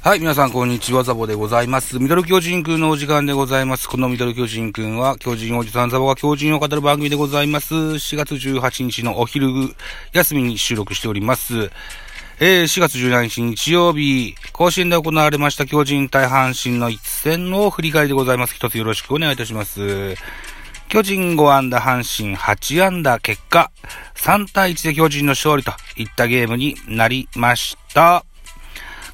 はい、皆さん、こんにちは、ザボでございます。ミドル巨人くんのお時間でございます。このミドル巨人くんは、巨人おじさんザボが巨人を語る番組でございます。4月18日のお昼休みに収録しております。えー、4月17日日曜日、甲子園で行われました巨人対阪神の一戦の振り返りでございます。一つよろしくお願いいたします。巨人5安打、阪神8安打、結果、3対1で巨人の勝利といったゲームになりました。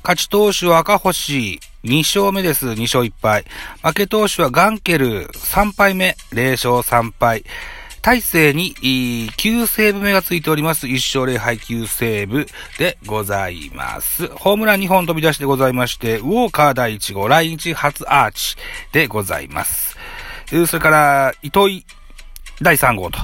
勝ち投手は赤星、2勝目です。2勝1敗。負け投手はガンケル、3敗目、0勝3敗。大勢に9セーブ目がついております。1勝0敗9セーブでございます。ホームラン2本飛び出しでございまして、ウォーカー第1号、来日初アーチでございます。それから、糸井第3号と、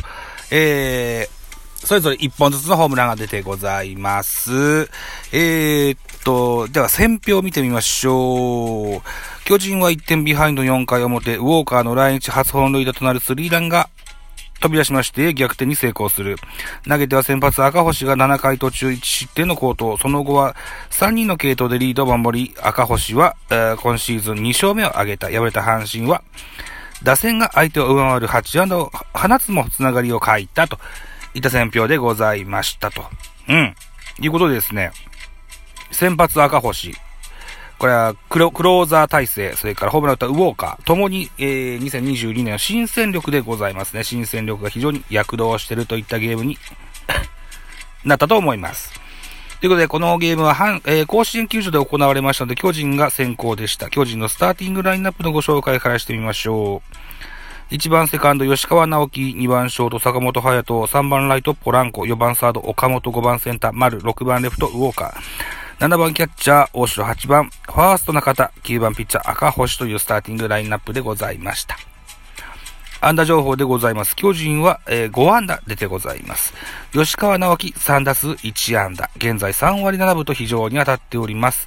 えー、それぞれ1本ずつのホームランが出てございます。えー、っと、では選票を見てみましょう。巨人は1点ビハインド4回表、ウォーカーの来日初本塁打となるスリーランが飛び出しまして逆転に成功する。投げては先発赤星が7回途中1失点の好投。その後は3人の系統でリードを守り、赤星は、えー今シーズン2勝目を挙げた。敗れた阪神は、打線が相手を上回る8安打を放つもつながりを欠いたといった選評でございましたと。うん。いうことでですね、先発赤星、これはクロクローザー体制、それからホームラン打ったウォーカー、ともに、えー、2022年新戦力でございますね。新戦力が非常に躍動してるといったゲームに なったと思います。ということで、このゲームは、えー甲子園球場で行われましたので、巨人が先行でした。巨人のスターティングラインナップのご紹介からしてみましょう。1番セカンド吉川直樹、2番ショート坂本隼人、3番ライトポランコ、4番サード岡本、5番センター丸、6番レフトウォーカー、7番キャッチャー大城、8番ファースト中田、9番ピッチャー赤星というスターティングラインナップでございました。安打情報でございます。巨人は、えー5安打出てございます。吉川直樹3打数1安打。現在3割7分と非常に当たっております。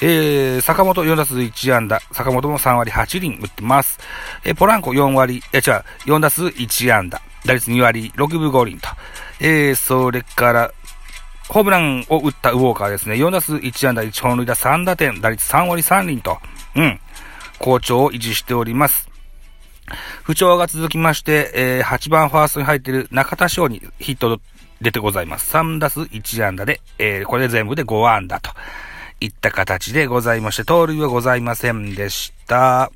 えー、坂本4打数1安打。坂本も3割8厘打ってます。えーポランコ4割、え、違う、4打数1安打。打率2割6分5厘と。えー、それから、ホームランを打ったウォーカーですね。4打数1安打1本塁打3打点。打率3割3厘と。うん。好調を維持しております。不調が続きまして、えー8番ファーストに入っている中田翔にヒット出てございます。3打数1安打で、えーこれで全部で5安打といった形でございまして、盗塁はございませんでした。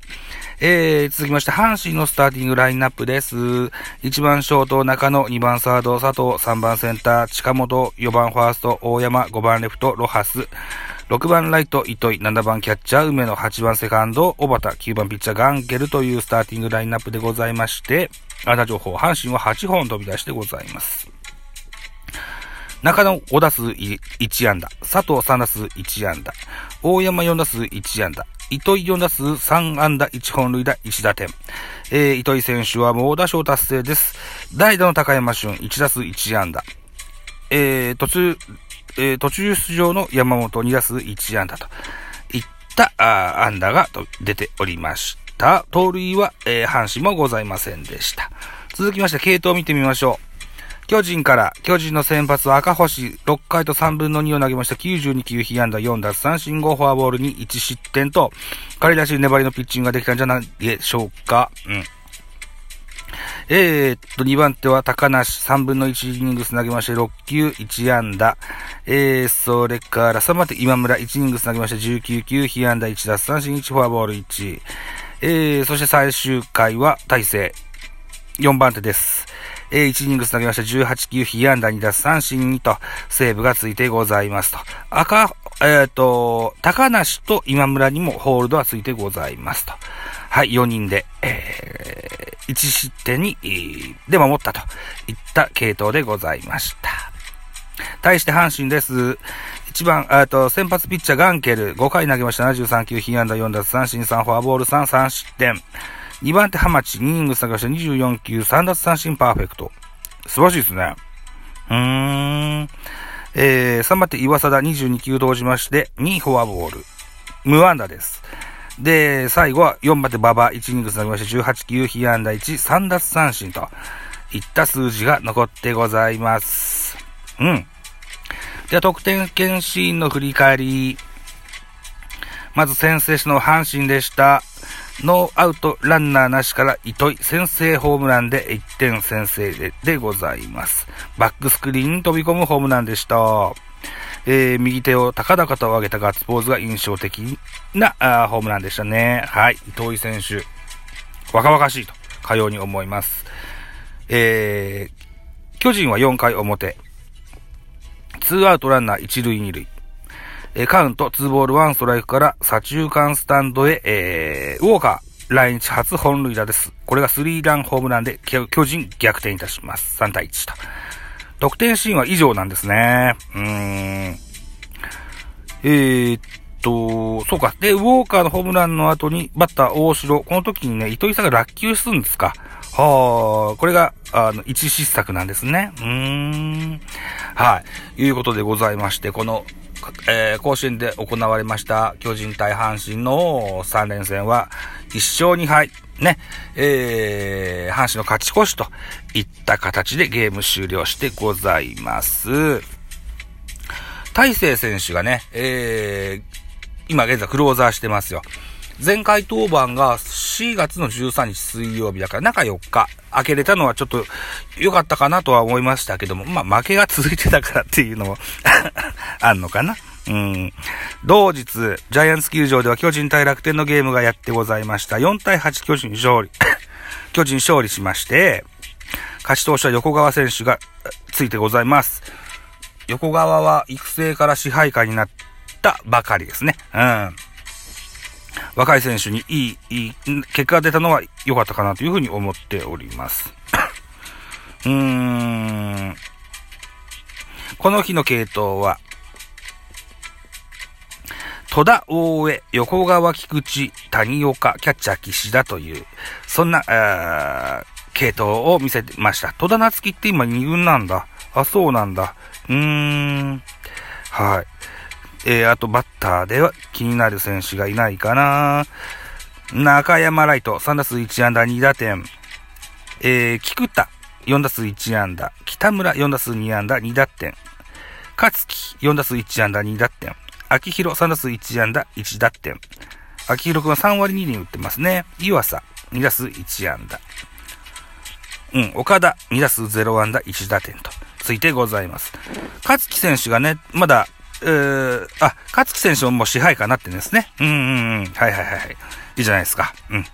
えー、続きまして、阪神のスターティングラインナップです。1番ショート中野、2番サード佐藤、3番センター近本、4番ファースト大山、5番レフトロハス、6番ライト、糸井、7番キャッチャー、梅野、8番セカンド、小畑、9番ピッチャー、ガンゲルというスターティングラインナップでございまして、あな情報、阪神は8本飛び出してございます。中野5打数1安打、佐藤3打数1安打、大山4打数1安打、糸井4打数3安打1本塁打1打点。えー、糸井選手は猛打賞達成です。代打の高山俊1打数1安打。えー、途中、えー途中出場の山本2打数1安打といったあ安打が出ておりました。盗塁は、えー阪神もございませんでした。続きまして、系統を見てみましょう。巨人から、巨人の先発は赤星、6回と3分の2を投げました。92球、被安打4奪三振5フォアボールに1失点と、彼らしい粘りのピッチングができたんじゃないでしょうか。うん。えー、っと、2番手は高梨、3分の1イニングス投げまして、6球、1安打。えー、それから3番手今村、1イニングス投げまして、19球、被安打1奪三振1フォアボール1。えー、そして最終回は大勢、4番手です。えー、1イニングス投げました18球、被安打2奪三振にと、セーブがついてございますと。赤、えっ、ー、と、高梨と今村にもホールドはついてございますと。はい、4人で、えー、1失点に、で守ったといった系統でございました。対して阪神です。1番、えっと、先発ピッチャーガンケル、5回投げました73球、被安打4奪三振3、フォアボール3、3失点。2番手ハマチ、2イニング下げました24球、3奪三振パーフェクト。素晴らしいですね。うーん。えー、3番手岩貞22球投じまして、2フォアボール。無安打です。で、最後は4番手馬場、1イニング下げまして18球、被安打1、3奪三振といった数字が残ってございます。うん。では、得点圏シーンの振り返り。まず先制しの阪神でした。ノーアウトランナーなしから糸井先制ホームランで1点先制でございます。バックスクリーンに飛び込むホームランでした。えー、右手を高々と上げたガッツポーズが印象的なあホームランでしたね。はい。糸井選手、若々しいと、かように思います。えー、巨人は4回表、ツーアウトランナー1塁2塁。えー、カウント、2ボール1ストライクから左中間スタンドへ、えー、ウォーカー、来日初本塁打です。これがスリーランホームランで巨人逆転いたします。3対1と。得点シーンは以上なんですね。うーん。えー、っと、そうか。で、ウォーカーのホームランの後に、バッター大城。この時にね、糸井さんが落球するんですか。はあ、これが、あの、一失策なんですね。うーん。はい。いうことでございまして、この、えー、甲子園で行われました巨人対阪神の3連戦は1勝2敗。ね、えー、阪神の勝ち越しといった形でゲーム終了してございます。大勢選手がね、えー、今現在クローザーしてますよ。前回当番が4月の13日水曜日だから中4日開けれたのはちょっと良かったかなとは思いましたけども、まあ負けが続いてたからっていうのも あんのかな。うん。同日、ジャイアンツ球場では巨人対楽天のゲームがやってございました。4対8巨人勝利。巨人勝利しまして、勝ち投手は横川選手がついてございます。横川は育成から支配下になったばかりですね。うん。若い選手にいい、いい、結果が出たのは良かったかなというふうに思っております。うーん。この日の系統は、戸田大江、横川菊池、谷岡、キャッチャー岸田という、そんな、系統を見せてました。戸田夏樹って今2軍なんだ。あ、そうなんだ。うーん。はい。えー、あとバッターでは気になる選手がいないかな。中山ライト、3打数1安打2打点。えー、菊田、4打数1安打。北村、4打数2安打2打点。勝木、4打数1安打2打点。秋広、3打数1安打1打点。秋広くんは3割2厘打ってますね。湯浅、2打数1安打。うん、岡田、2打数0安打1打点と、ついてございます。勝木選手がね、まだー、あ、勝木選手ももう支配下になってんですね。うんうんうん。はいはいはい。いいじゃないですか。うん。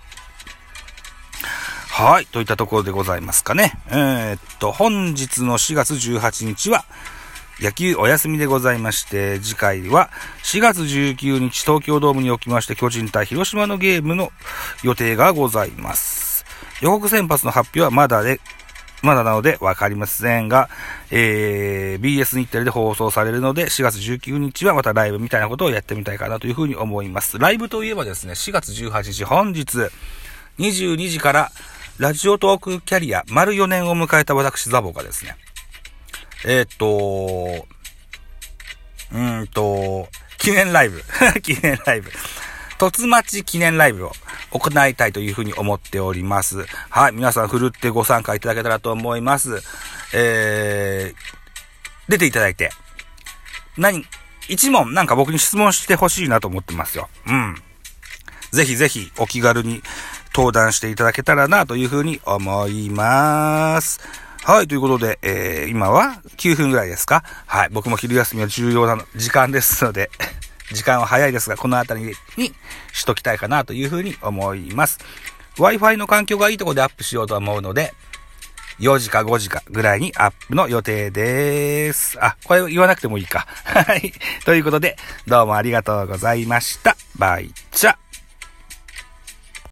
はい。といったところでございますかね。えー、っと、本日の4月18日は、野球お休みでございまして、次回は4月19日東京ドームにおきまして巨人対広島のゲームの予定がございます。予告先発の発表はまだでまだなのでわかりませんが、えー、BS 日テレで放送されるので、4月19日はまたライブみたいなことをやってみたいかなというふうに思います。ライブといえばですね、4月18日本日、22時から、ラジオトークキャリア丸4年を迎えた私ザボがですね、えー、っと、うんと、記念ライブ。記念ライブ。突待ち記念ライブを行いたいというふうに思っております。はい。皆さん、ふるってご参加いただけたらと思います。えー、出ていただいて、何、一問なんか僕に質問してほしいなと思ってますよ。うん。ぜひぜひお気軽に登壇していただけたらなというふうに思います。はい、ということで、えー、今は9分ぐらいですか？はい、僕も昼休みは重要な時間ですので時間は早いですが、この辺りにしときたいかなというふうに思います。Wi-Fi の環境がいいところでアップしようと思うので、4時か5時かぐらいにアップの予定です。あ、これ言わなくてもいいか。はい。ということで、どうもありがとうございました。バイチャ。